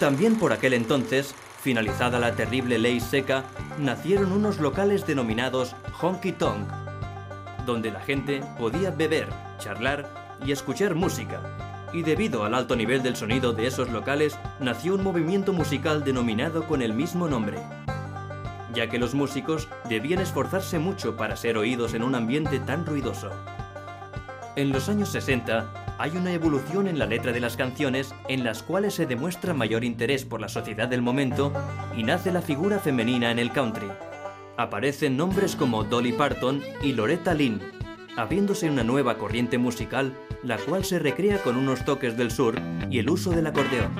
También por aquel entonces, finalizada la terrible ley seca, nacieron unos locales denominados honky tonk, donde la gente podía beber, charlar y escuchar música. Y debido al alto nivel del sonido de esos locales, nació un movimiento musical denominado con el mismo nombre, ya que los músicos debían esforzarse mucho para ser oídos en un ambiente tan ruidoso. En los años 60 hay una evolución en la letra de las canciones en las cuales se demuestra mayor interés por la sociedad del momento y nace la figura femenina en el country. Aparecen nombres como Dolly Parton y Loretta Lynn, abriéndose una nueva corriente musical la cual se recrea con unos toques del sur y el uso del acordeón.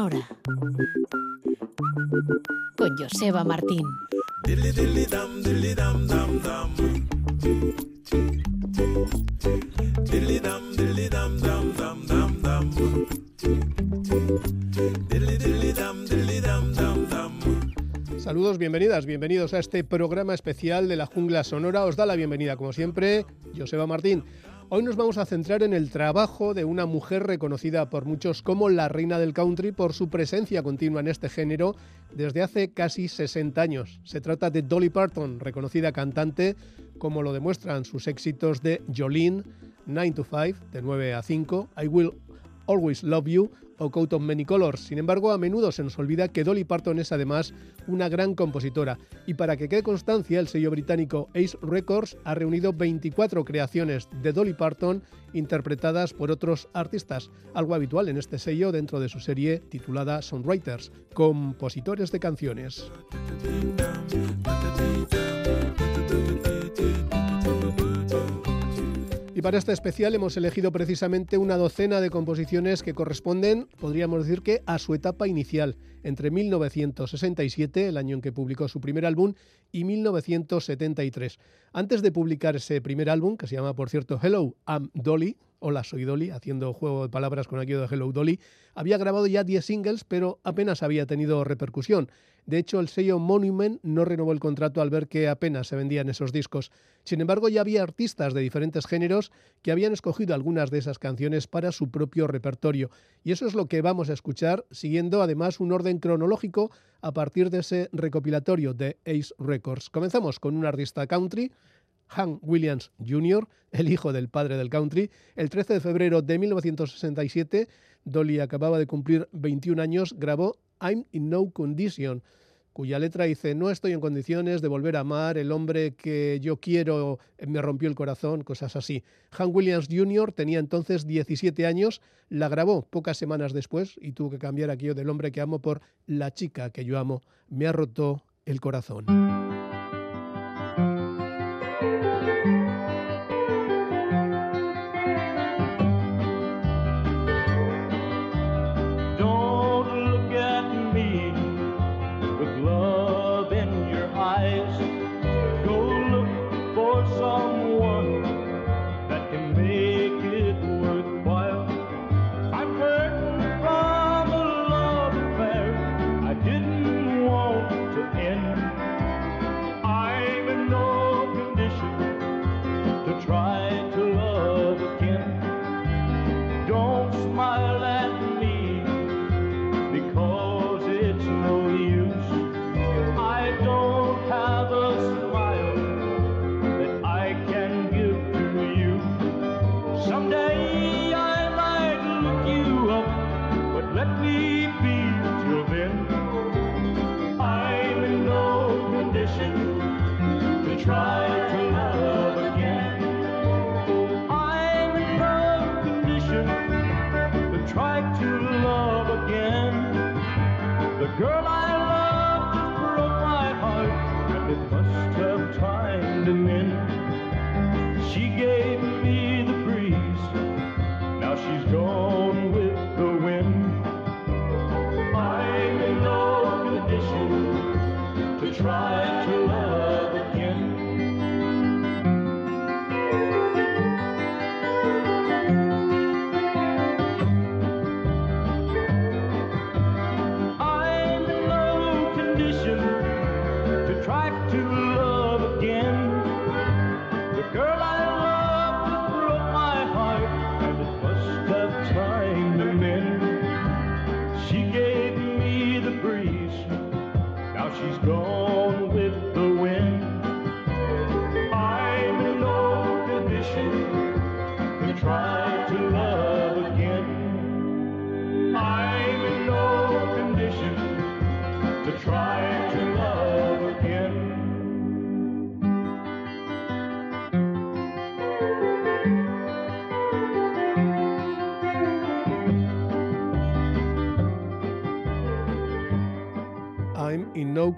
Sonora. Con Joseba Martín. Saludos, bienvenidas, bienvenidos a este programa especial de la jungla sonora. Os da la bienvenida, como siempre, Joseba Martín. Hoy nos vamos a centrar en el trabajo de una mujer reconocida por muchos como la reina del country por su presencia continua en este género desde hace casi 60 años. Se trata de Dolly Parton, reconocida cantante, como lo demuestran sus éxitos de Jolene, 9 to 5, de 9 a 5, I Will Always Love You o Coat of Many Colors. Sin embargo, a menudo se nos olvida que Dolly Parton es además una gran compositora. Y para que quede constancia, el sello británico Ace Records ha reunido 24 creaciones de Dolly Parton interpretadas por otros artistas, algo habitual en este sello dentro de su serie titulada Songwriters, compositores de canciones. Y para este especial hemos elegido precisamente una docena de composiciones que corresponden, podríamos decir que, a su etapa inicial, entre 1967, el año en que publicó su primer álbum, y 1973. Antes de publicar ese primer álbum, que se llama, por cierto, Hello, I'm Dolly, Hola, soy Dolly, haciendo juego de palabras con aquello de Hello Dolly, había grabado ya 10 singles, pero apenas había tenido repercusión. De hecho, el sello Monument no renovó el contrato al ver que apenas se vendían esos discos. Sin embargo, ya había artistas de diferentes géneros que habían escogido algunas de esas canciones para su propio repertorio. Y eso es lo que vamos a escuchar, siguiendo además un orden cronológico a partir de ese recopilatorio de Ace Records. Comenzamos con un artista country, Hank Williams Jr., el hijo del padre del country. El 13 de febrero de 1967, Dolly acababa de cumplir 21 años, grabó I'm in No Condition, cuya letra dice, no estoy en condiciones de volver a amar, el hombre que yo quiero me rompió el corazón, cosas así. Hank Williams Jr. tenía entonces 17 años, la grabó pocas semanas después y tuvo que cambiar aquello del hombre que amo por la chica que yo amo, me ha roto el corazón.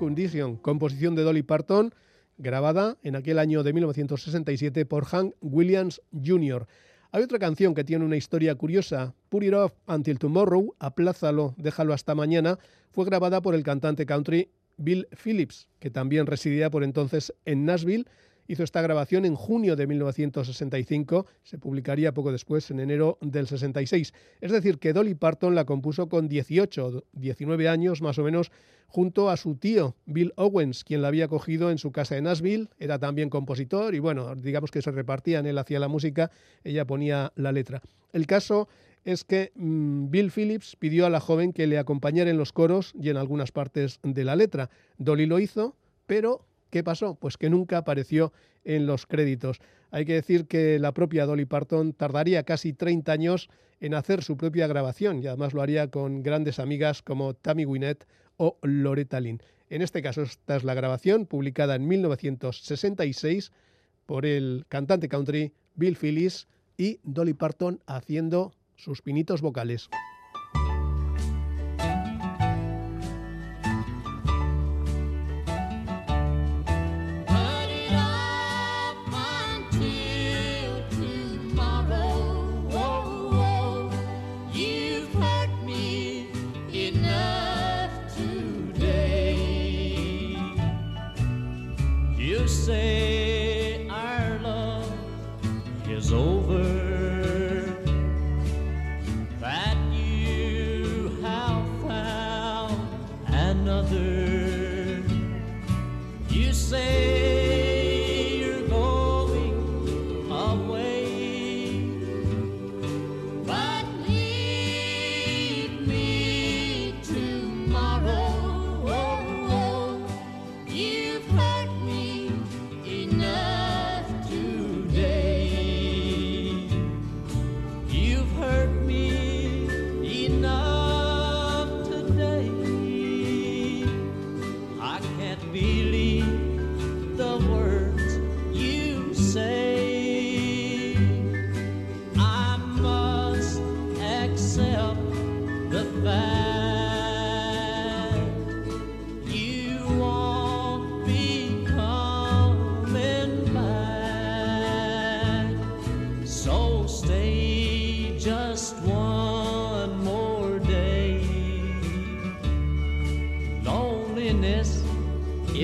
Condition, composición de Dolly Parton, grabada en aquel año de 1967 por Hank Williams Jr. Hay otra canción que tiene una historia curiosa, Put It Off Until Tomorrow, aplázalo, déjalo hasta mañana, fue grabada por el cantante country Bill Phillips, que también residía por entonces en Nashville Hizo esta grabación en junio de 1965, se publicaría poco después, en enero del 66. Es decir, que Dolly Parton la compuso con 18, 19 años más o menos, junto a su tío, Bill Owens, quien la había cogido en su casa en Nashville, era también compositor y bueno, digamos que se repartían, él hacía la música, ella ponía la letra. El caso es que mm, Bill Phillips pidió a la joven que le acompañara en los coros y en algunas partes de la letra. Dolly lo hizo, pero ¿Qué pasó? Pues que nunca apareció en los créditos. Hay que decir que la propia Dolly Parton tardaría casi 30 años en hacer su propia grabación y además lo haría con grandes amigas como Tammy Wynette o Loretta Lynn. En este caso, esta es la grabación publicada en 1966 por el cantante country Bill Phillips y Dolly Parton haciendo sus pinitos vocales.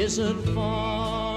Isn't far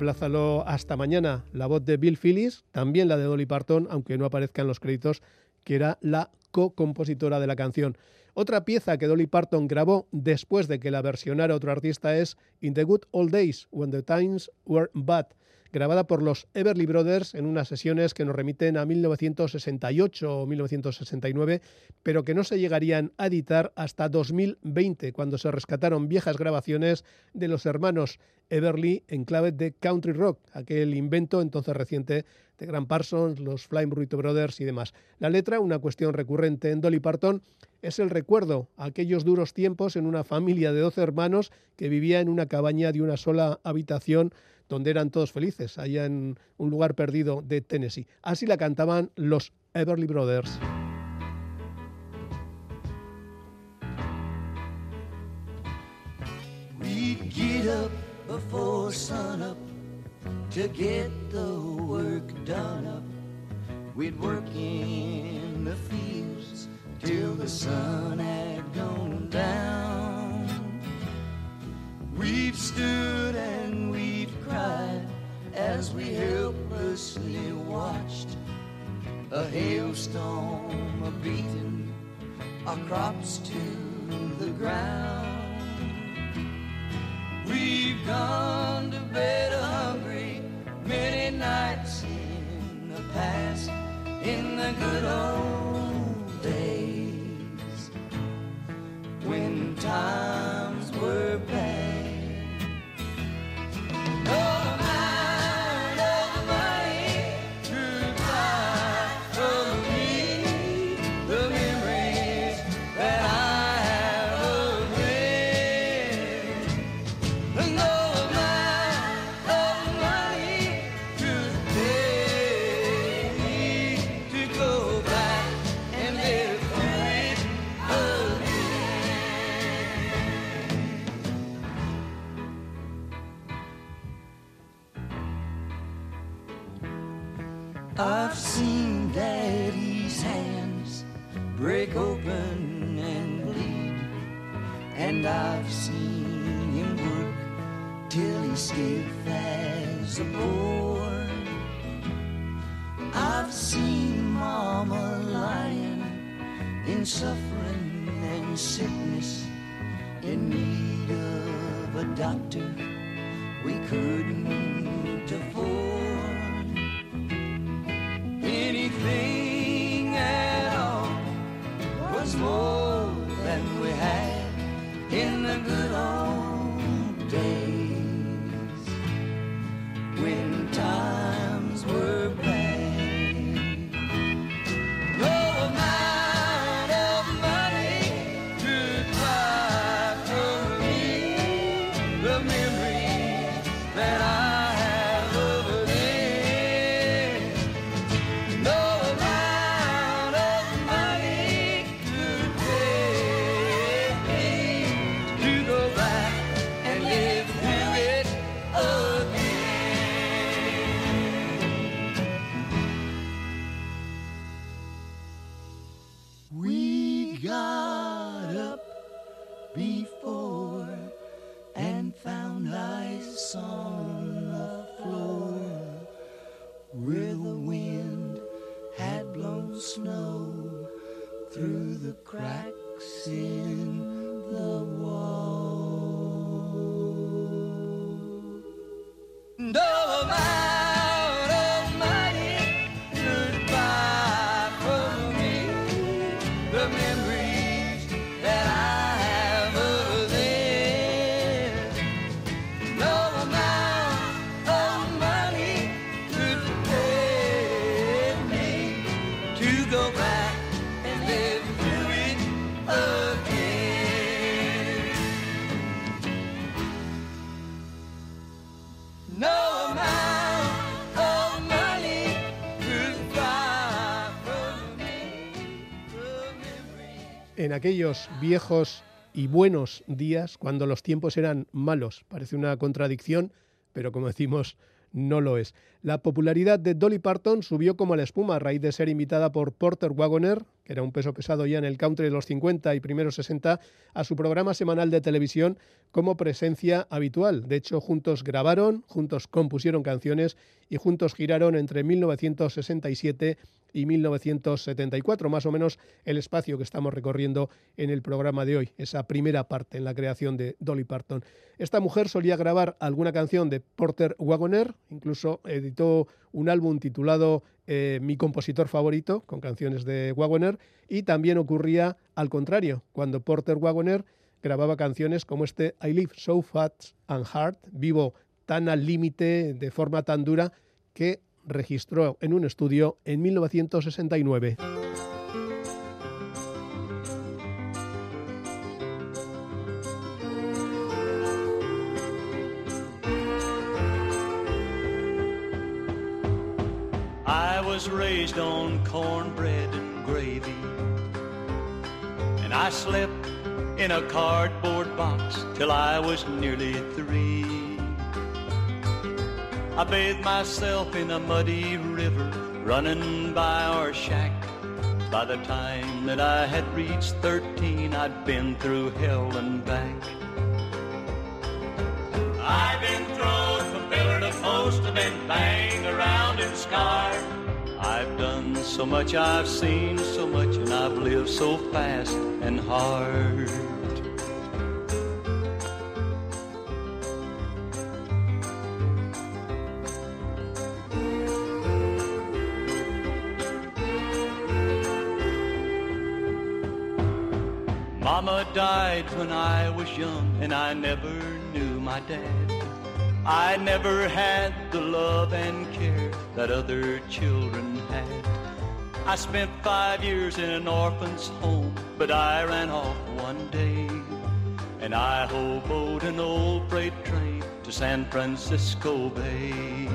Aplázalo hasta mañana. La voz de Bill Phillips, también la de Dolly Parton, aunque no aparezca en los créditos, que era la co-compositora de la canción. Otra pieza que Dolly Parton grabó después de que la versionara otro artista es In the Good Old Days, When the Times Were Bad, grabada por los Everly Brothers en unas sesiones que nos remiten a 1968 o 1969, pero que no se llegarían a editar hasta 2020, cuando se rescataron viejas grabaciones de los hermanos Everly en clave de country rock, aquel invento entonces reciente de Grant Parsons, los Flying Burrito Brothers y demás. La letra, una cuestión recurrente en Dolly Parton, es el recuerdo a aquellos duros tiempos en una familia de 12 hermanos que vivía en una cabaña de una sola habitación donde eran todos felices, allá en un lugar perdido de Tennessee. Así la cantaban los Everly Brothers. To get the work done up. We'd work in the fields till the sun had gone down. We've stood and we've cried as we helplessly watched a hailstorm a beating our crops to the ground. We've gone to bed hungry many nights in the past, in the good old days when times were bad. Stiff as a board. I've seen mama lying in suffering and sickness in need of a doctor we couldn't afford En aquellos viejos y buenos días, cuando los tiempos eran malos, parece una contradicción, pero como decimos, no lo es. La popularidad de Dolly Parton subió como la espuma a raíz de ser invitada por Porter Wagoner, que era un peso pesado ya en el country de los 50 y primeros 60, a su programa semanal de televisión como presencia habitual. De hecho, juntos grabaron, juntos compusieron canciones y juntos giraron entre 1967 y 1974, más o menos el espacio que estamos recorriendo en el programa de hoy, esa primera parte en la creación de Dolly Parton. Esta mujer solía grabar alguna canción de Porter Wagoner, incluso editó un álbum titulado eh, Mi compositor favorito, con canciones de Wagoner, y también ocurría al contrario, cuando Porter Wagoner grababa canciones como este I Live So Fat and Hard, vivo tan al límite, de forma tan dura, que registró en un estudio en 1969. Was raised on cornbread and gravy. And I slept in a cardboard box till I was nearly three. I bathed myself in a muddy river running by our shack. By the time that I had reached 13, I'd been through hell and back. I've been thrown from pillar to post and been banged around and scarred. I've done so much I've seen, so much, and I've lived so fast and hard. Mama died when I was young, and I never knew my dad. I never had the love and care that other children had. I spent five years in an orphan's home, but I ran off one day. And I hoboed an old freight train to San Francisco Bay.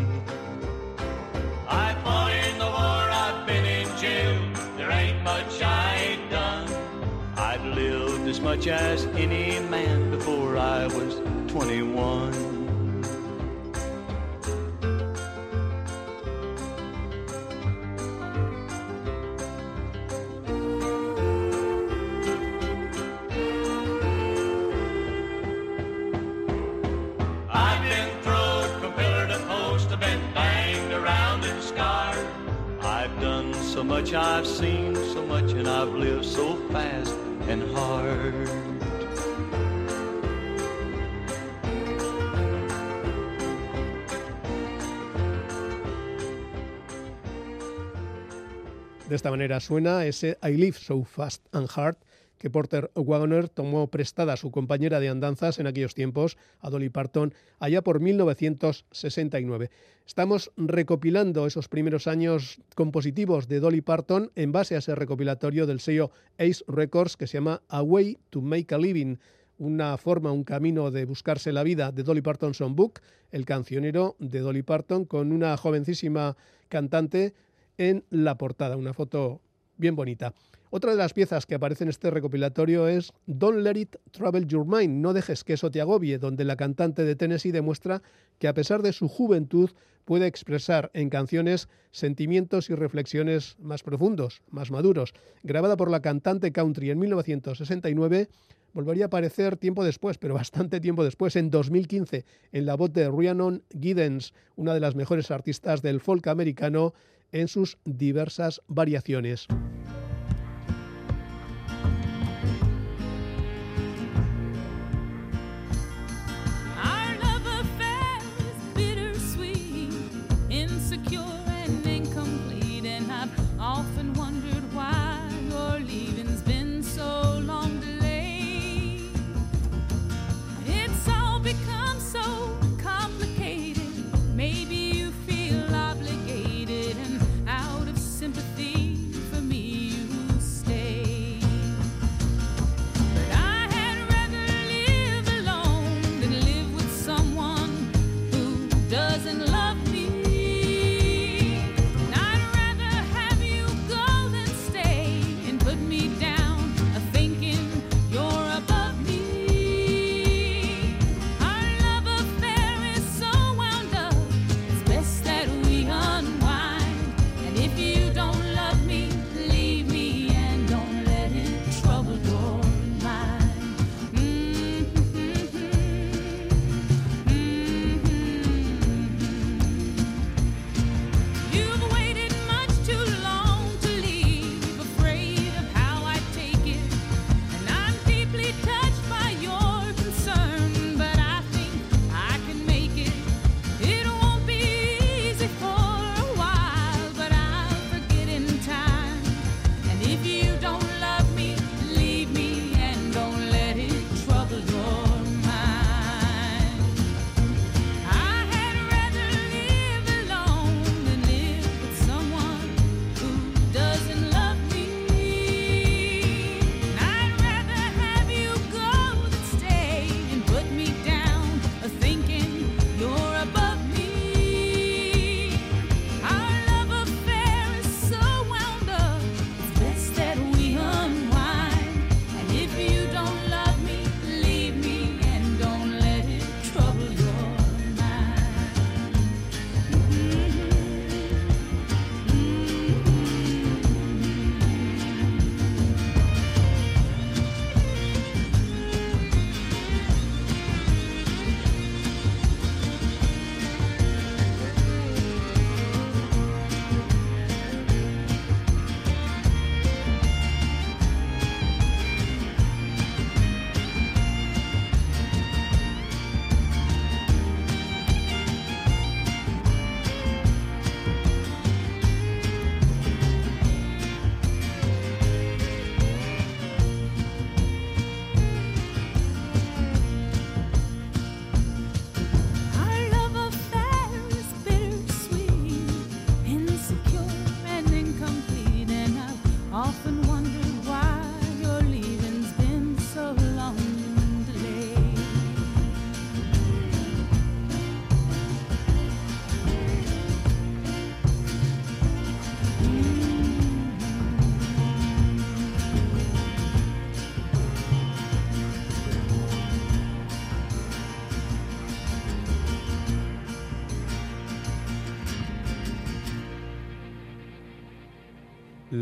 I fought in the war, I've been in jail. There ain't much I ain't done. I've lived as much as any man before I was 21. Much, I've seen so much, and I've lived so fast and hard. De esta manera suena ese I Live So Fast and Hard que Porter Wagoner tomó prestada a su compañera de andanzas en aquellos tiempos, a Dolly Parton, allá por 1969. Estamos recopilando esos primeros años compositivos de Dolly Parton en base a ese recopilatorio del sello Ace Records que se llama A Way to Make a Living, una forma, un camino de buscarse la vida de Dolly Parton Songbook, el cancionero de Dolly Parton con una jovencísima cantante en la portada, una foto bien bonita. Otra de las piezas que aparece en este recopilatorio es Don't Let It Travel Your Mind, no dejes que eso te agobie, donde la cantante de Tennessee demuestra que a pesar de su juventud puede expresar en canciones sentimientos y reflexiones más profundos, más maduros. Grabada por la cantante country en 1969, volvería a aparecer tiempo después, pero bastante tiempo después, en 2015, en la voz de Rhiannon Giddens, una de las mejores artistas del folk americano en sus diversas variaciones.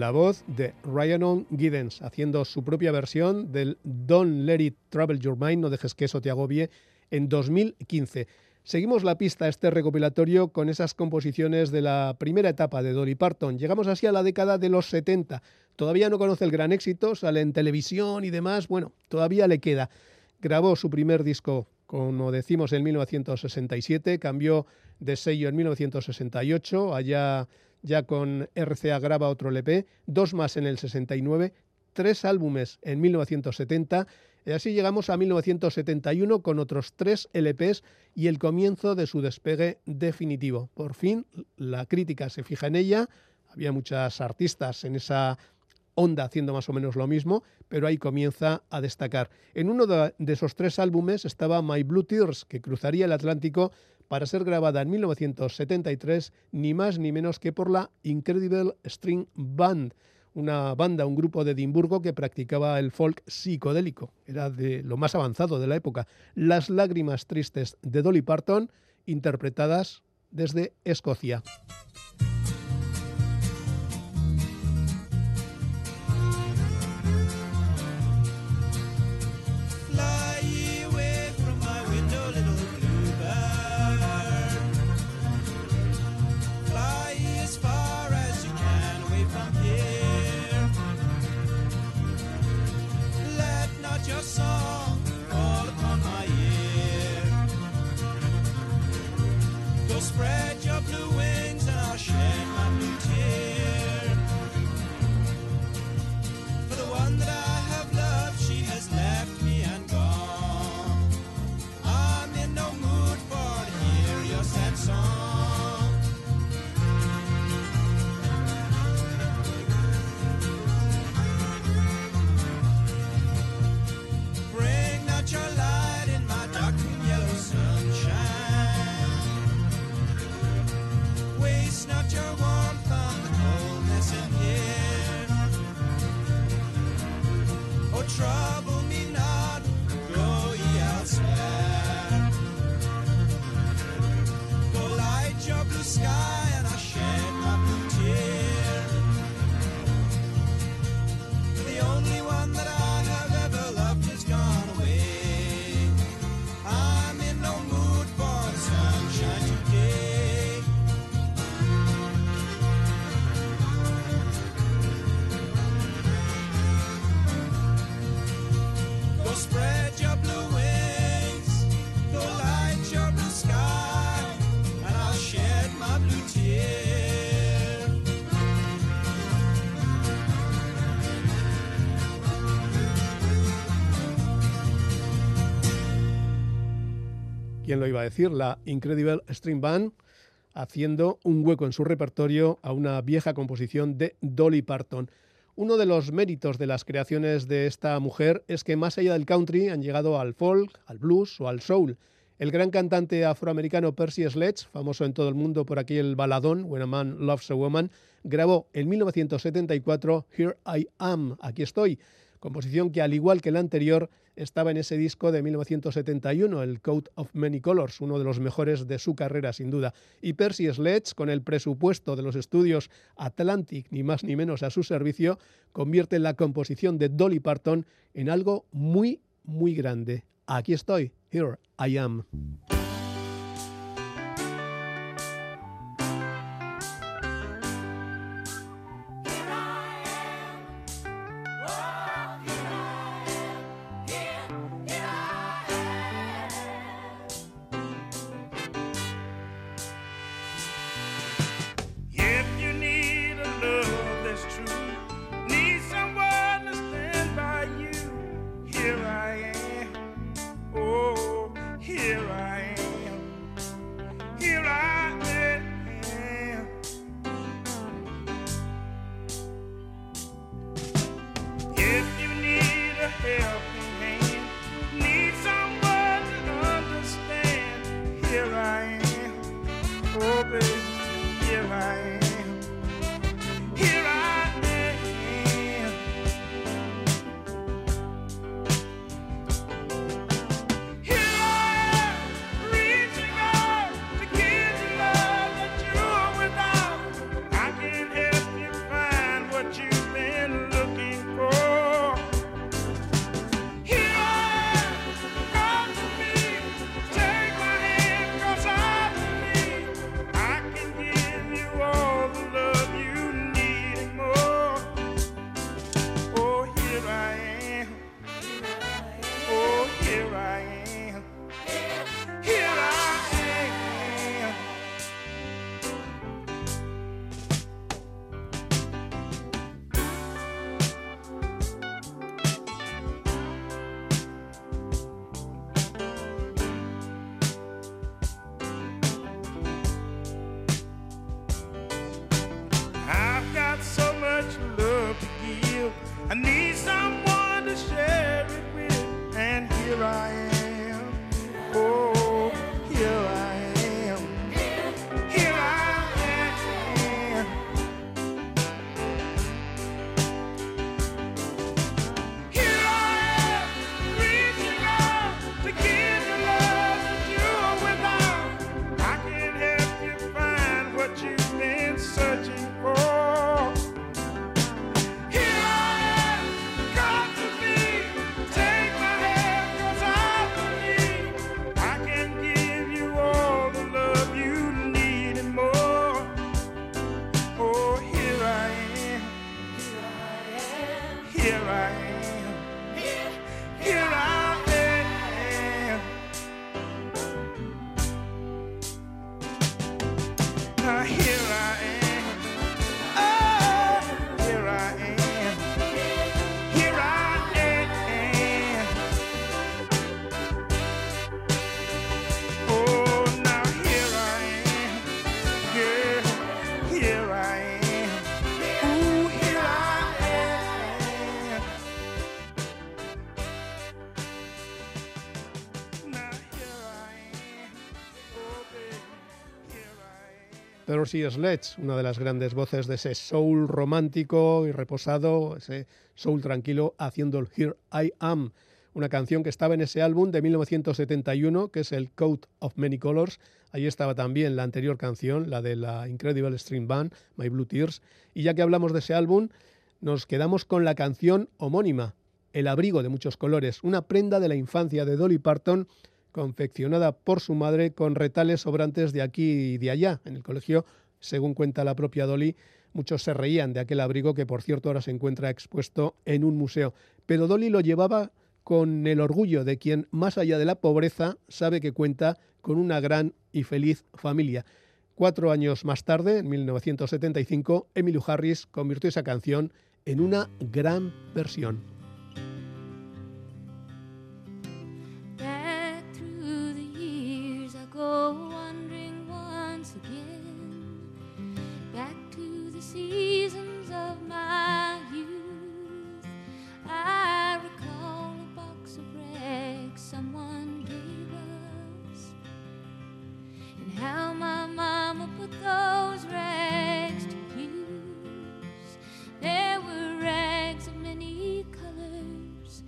La voz de Ryan Giddens, haciendo su propia versión del Don't Let It Travel Your Mind, no dejes que eso te agobie, en 2015. Seguimos la pista a este recopilatorio con esas composiciones de la primera etapa de Dolly Parton. Llegamos así a la década de los 70. Todavía no conoce el gran éxito, sale en televisión y demás. Bueno, todavía le queda. Grabó su primer disco, como decimos, en 1967, cambió de sello en 1968, allá ya con RCA graba otro LP, dos más en el 69, tres álbumes en 1970 y así llegamos a 1971 con otros tres LPs y el comienzo de su despegue definitivo. Por fin la crítica se fija en ella, había muchas artistas en esa onda haciendo más o menos lo mismo, pero ahí comienza a destacar. En uno de, esos tres álbumes estaba My Blue Tears, que cruzaría el Atlántico para ser grabada en 1973, ni más ni menos que por la Incredible String Band una banda, un grupo de Edimburgo que practicaba el folk psicodélico. Era de lo más avanzado de la época. Las lágrimas tristes de Dolly Parton, interpretadas desde Escocia. Lo iba a decir? La Incredible String Band haciendo un hueco en su repertorio a una vieja composición de Dolly Parton. Uno de los méritos de las creaciones de esta mujer es que más allá del country han llegado al folk, al blues o al soul. El gran cantante afroamericano Percy Sledge, famoso en todo el mundo por aquel baladón When a Man Loves a Woman, grabó en 1974 Here I Am, aquí estoy, composición que al igual que la anterior estaba en ese disco de 1971, el Coat of Many Colors, uno de los mejores de su carrera sin duda. Y Percy Sledge, con el presupuesto de los estudios Atlantic, ni más ni menos a su servicio, convierte la composición de Dolly Parton en algo muy, muy grande. Aquí estoy, here I am. I need some Una de las grandes voces de ese soul romántico y reposado, ese soul tranquilo, haciendo el Here I Am, una canción que estaba en ese álbum de 1971, que es el Coat of Many Colors. Ahí estaba también la anterior canción, la de la Incredible String Band, My Blue Tears. Y ya que hablamos de ese álbum, nos quedamos con la canción homónima, El abrigo de muchos colores, una prenda de la infancia de Dolly Parton confeccionada por su madre con retales sobrantes de aquí y de allá. En el colegio, según cuenta la propia Dolly, muchos se reían de aquel abrigo que, por cierto, ahora se encuentra expuesto en un museo. Pero Dolly lo llevaba con el orgullo de quien, más allá de la pobreza, sabe que cuenta con una gran y feliz familia. Cuatro años más tarde, en 1975, Emily Harris convirtió esa canción en una gran versión. Those rags to use. There were rags of many colors.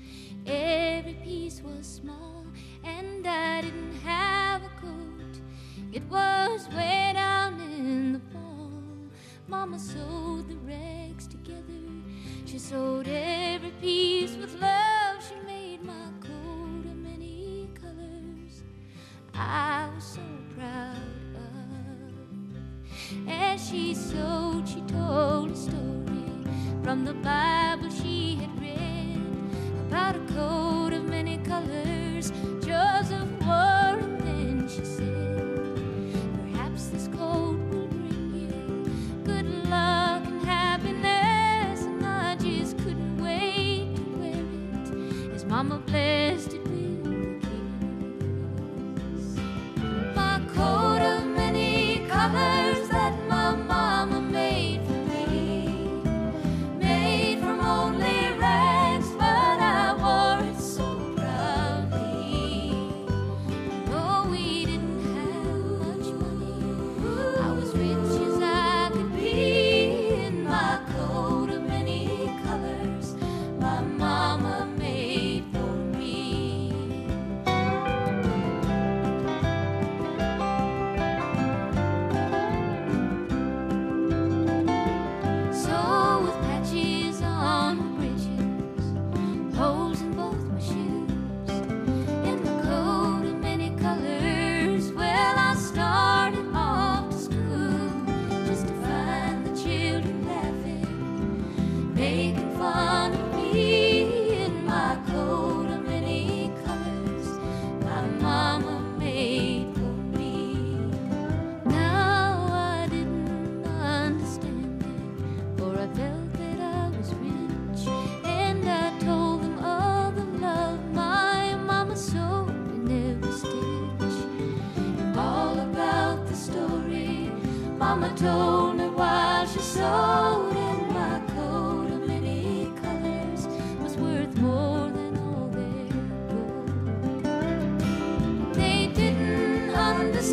Every piece was small, and I didn't have a coat. It was way down in the fall. Mama sewed the rags together. She sewed every piece with love. She made my coat of many colors. I she sewed, she told a story from the Bible she had read about a coat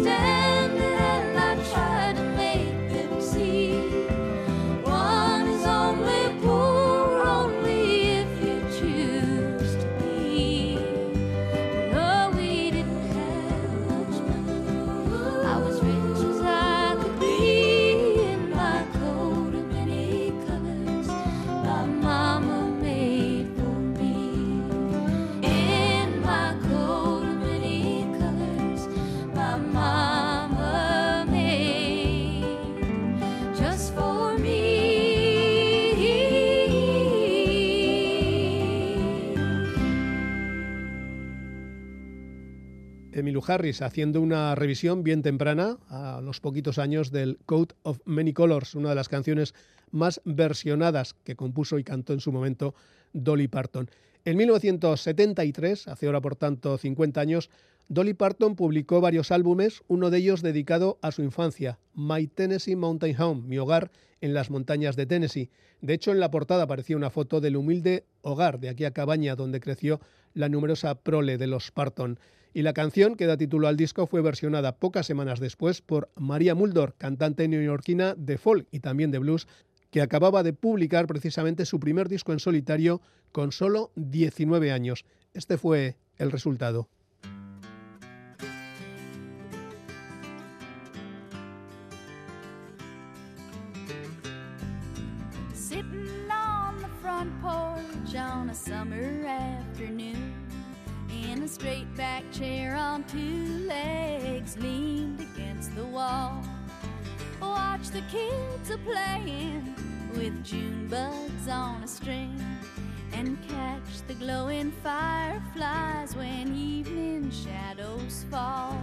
stay. Harris haciendo una revisión bien temprana, a los poquitos años, del Coat of Many Colors, una de las canciones más versionadas que compuso y cantó en su momento Dolly Parton. En 1973, hace ahora por tanto 50 años, Dolly Parton publicó varios álbumes, uno de ellos dedicado a su infancia, My Tennessee Mountain Home, mi hogar en las montañas de Tennessee. De hecho, en la portada aparecía una foto del humilde hogar de aquella cabaña donde creció la numerosa prole de los Parton. Y la canción que da título al disco fue versionada pocas semanas después por María Muldor, cantante neoyorquina de folk y también de blues, que acababa de publicar precisamente su primer disco en solitario con solo 19 años. Este fue el resultado. Sitting on the front porch on a summer afternoon in a straight back chair on two legs leaned against the wall. Watch the kids a playing with June bugs on a string and catch the glowing fireflies when evening shadows fall.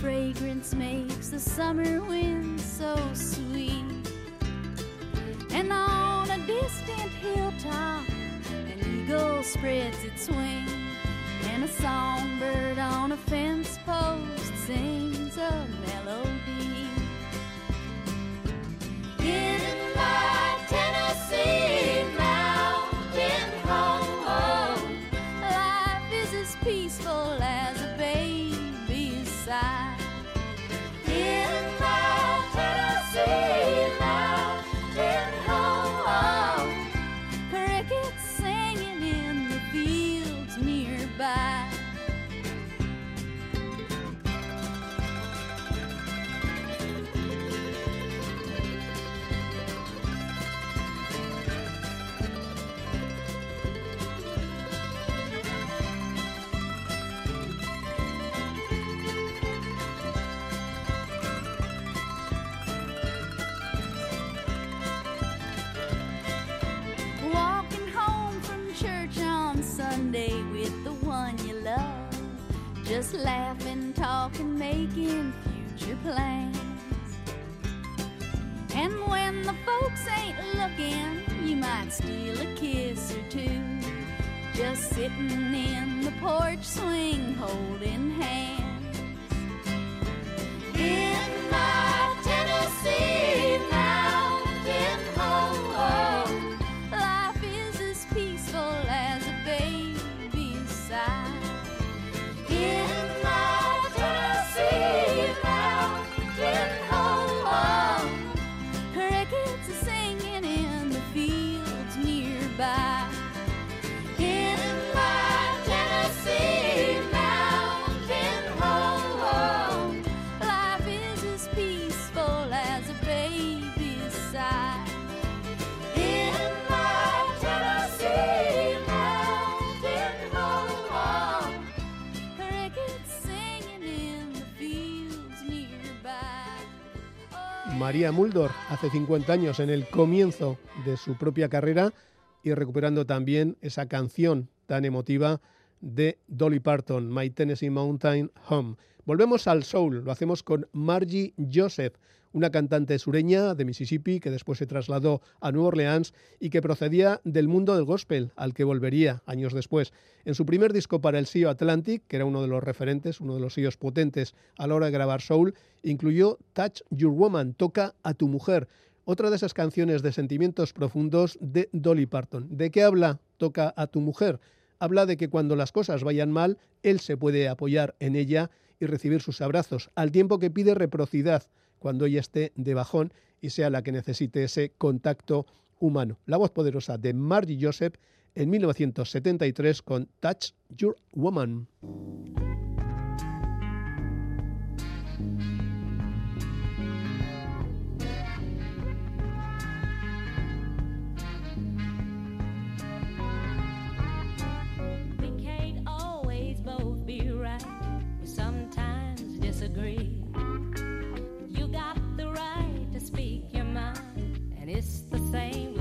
Fragrance makes the summer wind so sweet. And on a distant hilltop, an eagle spreads its wings, And a songbird on a fence post sings a melody. Making future plans. And when the folks ain't looking, you might steal a kiss or two. Just sitting in the porch swing, María Muldor hace 50 años en el comienzo de su propia carrera y recuperando también esa canción tan emotiva de Dolly Parton, My Tennessee Mountain Home. Volvemos al soul, lo hacemos con Margie Joseph, una cantante sureña de Mississippi que después se trasladó a Nueva Orleans y que procedía del mundo del gospel, al que volvería años después. En su primer disco para el sello Atlantic, que era uno de los referentes, uno de los sellos potentes a la hora de grabar soul, incluyó Touch Your Woman, Toca a tu mujer, otra de esas canciones de sentimientos profundos de Dolly Parton. ¿De qué habla Toca a tu mujer? Habla de que cuando las cosas vayan mal, él se puede apoyar en ella y recibir sus abrazos, al tiempo que pide reciprocidad cuando ella esté de bajón y sea la que necesite ese contacto humano. La voz poderosa de Margie Joseph en 1973 con Touch Your Woman. We can't always both be right. Sometimes disagree. It's the same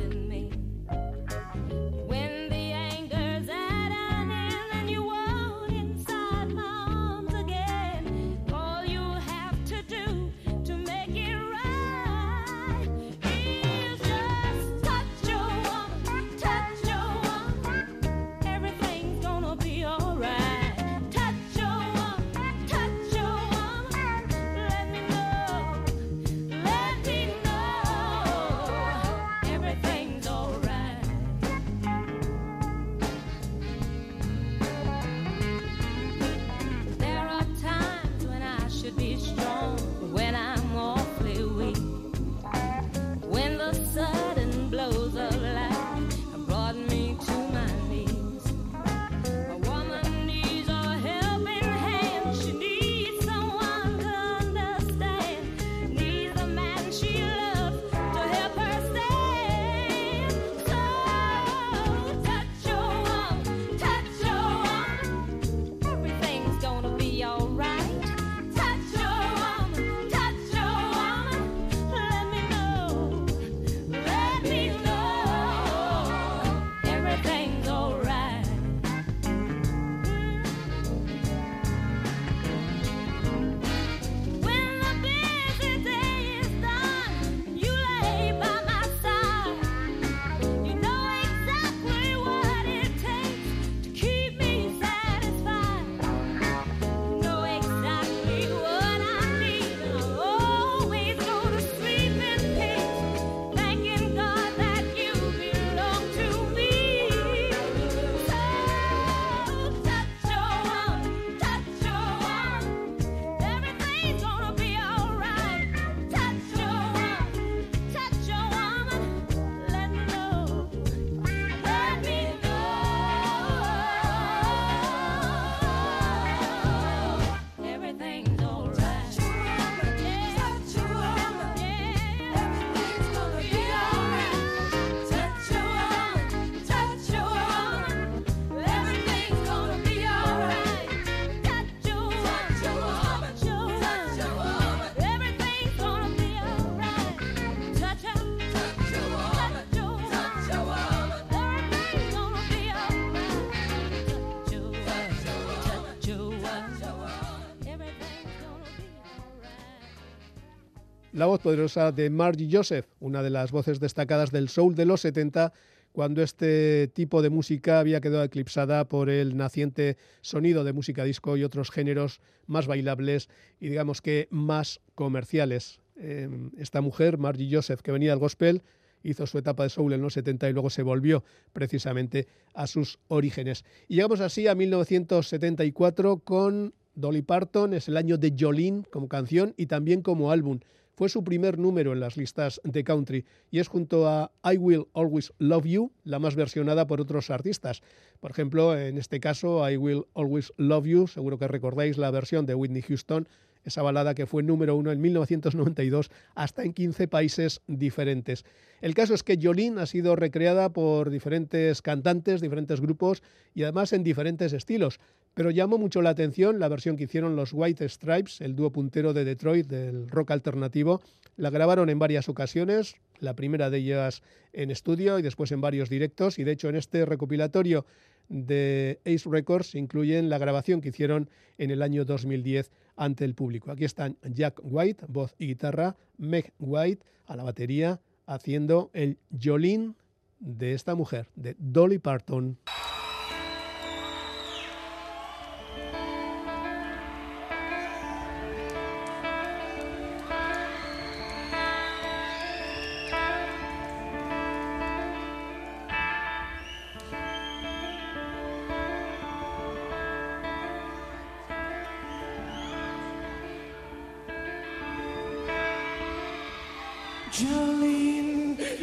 La voz poderosa de Margie Joseph, una de las voces destacadas del soul de los 70, cuando este tipo de música había quedado eclipsada por el naciente sonido de música disco y otros géneros más bailables y digamos que más comerciales. Eh, esta mujer, Margie Joseph, que venía del gospel, hizo su etapa de soul en los 70 y luego se volvió precisamente a sus orígenes. Y llegamos así a 1974 con Dolly Parton, es el año de Jolene como canción y también como álbum. Fue su primer número en las listas de country y es junto a I Will Always Love You la más versionada por otros artistas. Por ejemplo, en este caso, I Will Always Love You, seguro que recordáis la versión de Whitney Houston, esa balada que fue número uno en 1992 hasta en 15 países diferentes. El caso es que Jolene ha sido recreada por diferentes cantantes, diferentes grupos y además en diferentes estilos. Pero llamó mucho la atención la versión que hicieron los White Stripes, el dúo puntero de Detroit del rock alternativo. La grabaron en varias ocasiones, la primera de ellas en estudio y después en varios directos. Y de hecho en este recopilatorio de Ace Records incluyen la grabación que hicieron en el año 2010 ante el público. Aquí están Jack White, voz y guitarra, Meg White a la batería, haciendo el Jolene de esta mujer, de Dolly Parton.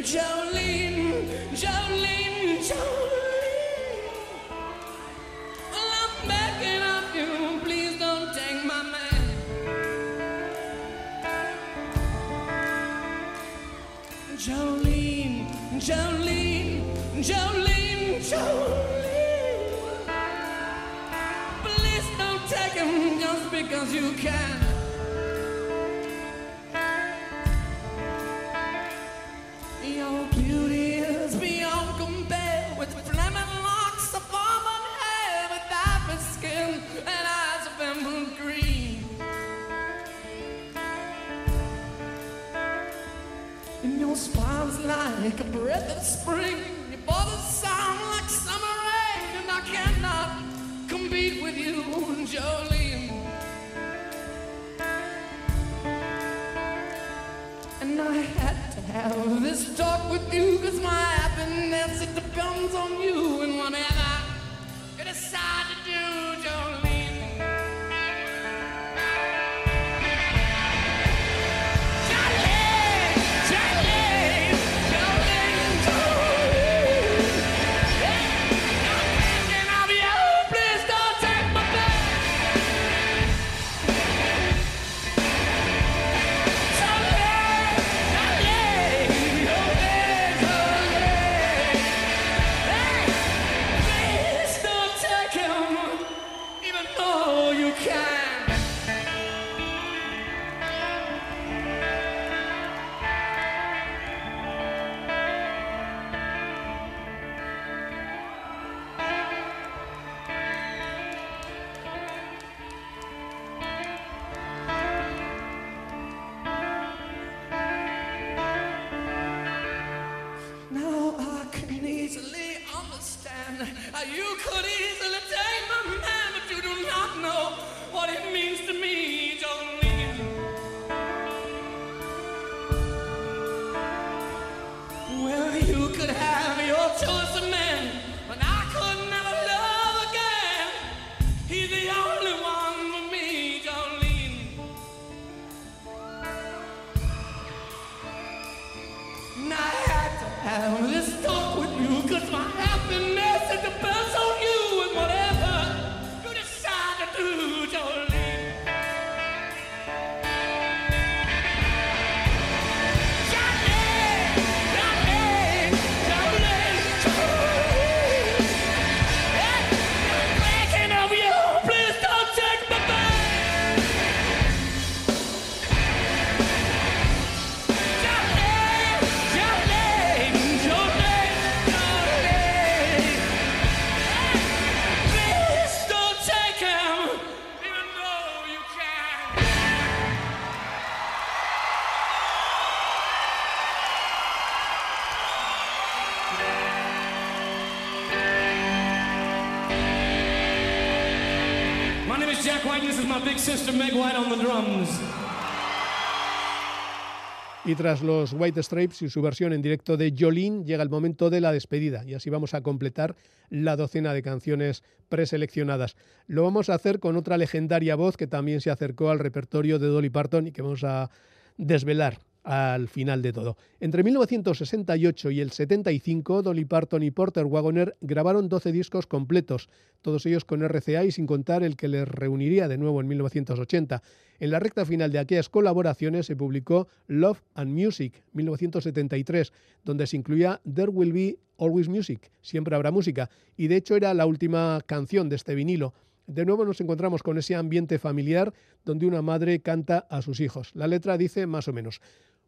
Jolene, Y tras los White Stripes y su versión en directo de Jolene, llega el momento de la despedida y así vamos a completar la docena de canciones preseleccionadas. Lo vamos a hacer con otra legendaria voz que también se acercó al repertorio de Dolly Parton y que vamos a desvelar al final de todo. Entre 1968 y el 75, Dolly Parton y Porter Wagoner grabaron 12 discos completos, todos ellos con RCA y sin contar el que les reuniría de nuevo en 1980. En la recta final de aquellas colaboraciones se publicó Love and Music, 1973, donde se incluía There Will Be Always Music, siempre habrá música, y de hecho era la última canción de este vinilo. De nuevo nos encontramos con ese ambiente familiar donde una madre canta a sus hijos. La letra dice más o menos,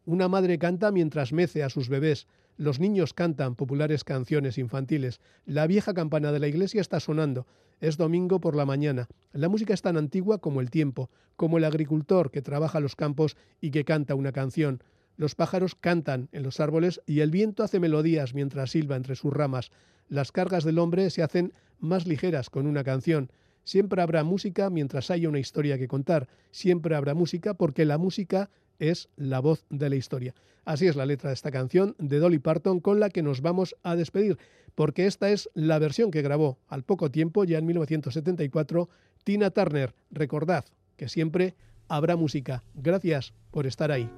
una madre canta mientras mece a sus bebés, los niños cantan populares canciones infantiles, la vieja campana de la iglesia está sonando, es domingo por la mañana, la música es tan antigua como el tiempo, como el agricultor que trabaja los campos y que canta una canción. Los pájaros cantan en los árboles y el viento hace melodías mientras silba entre sus ramas. Las cargas del hombre se hacen más ligeras con una canción. Siempre habrá música mientras haya una historia que contar. Siempre habrá música porque la música es la voz de la historia. Así es la letra de esta canción de Dolly Parton con la que nos vamos a despedir, porque esta es la versión que grabó al poco tiempo, ya en 1974, Tina Turner. Recordad que siempre habrá música. Gracias por estar ahí.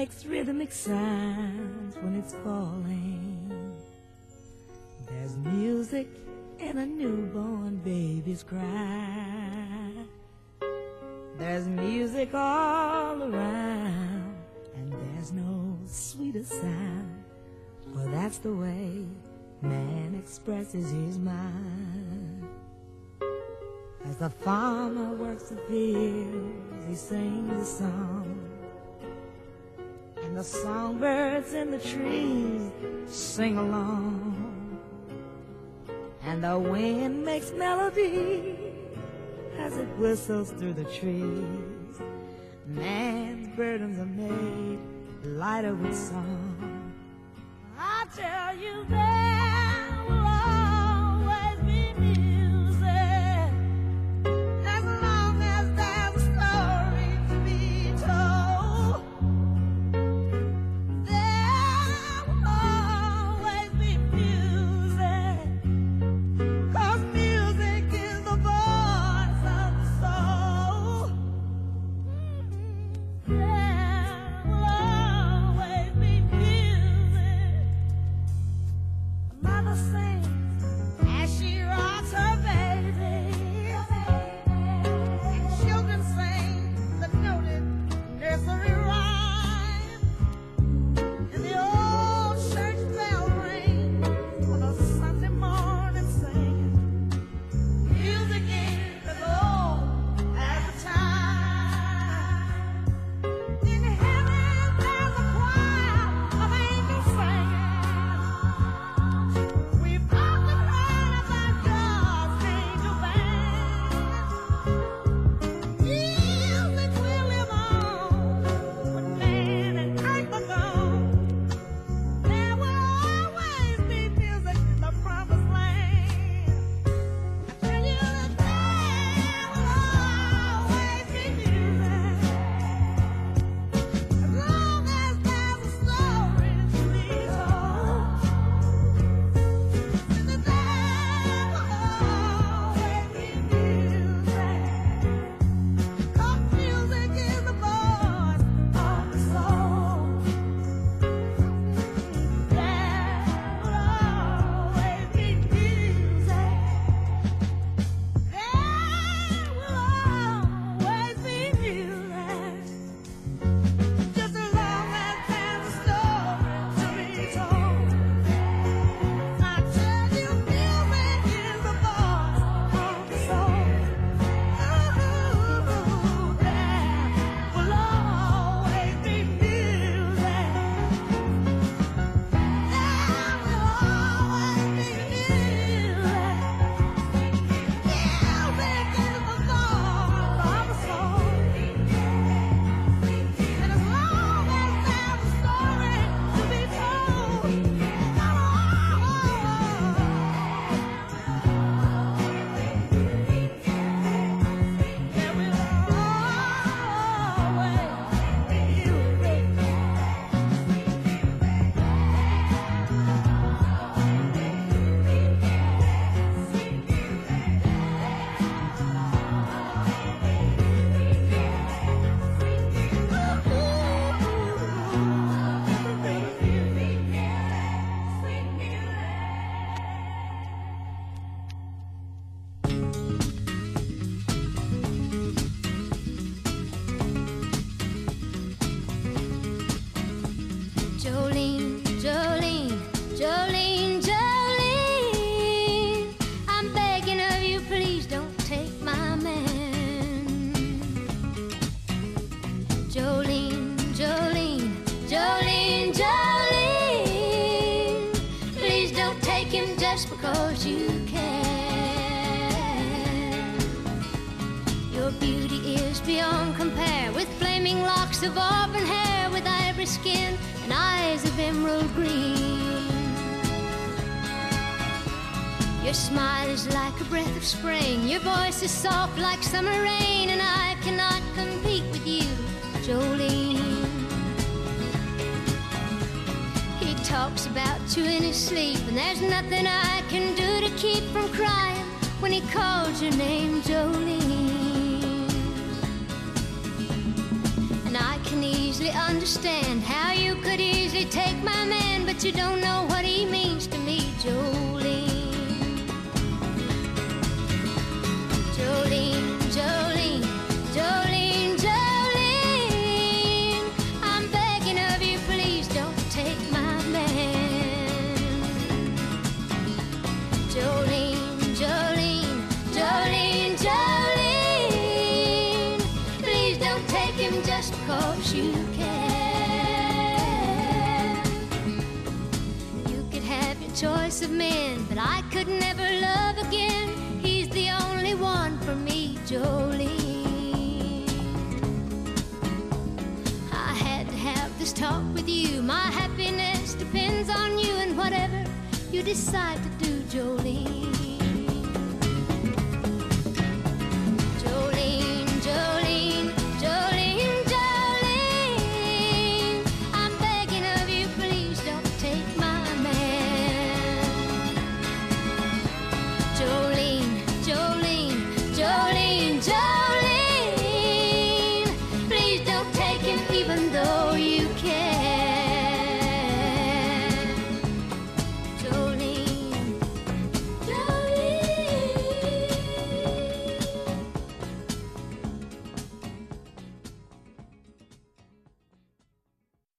Makes rhythmic sounds when it's falling. There's music in a newborn baby's cry. There's music all around, and there's no sweeter sound. Well, that's the way man expresses his mind. As the farmer works the fields, he sings a song. And the songbirds in the trees sing along. And the wind makes melody as it whistles through the trees. Man's burdens are made lighter with song. I tell you there a breath of spring, your voice is soft like summer rain, and I cannot compete with you, Jolene. He talks about you in his sleep, and there's nothing I can do to keep from crying when he calls your name, Jolene. And I can easily understand how you could easily take my man, but you don't know what he means to me, Jolene, you decide to do, Jolene.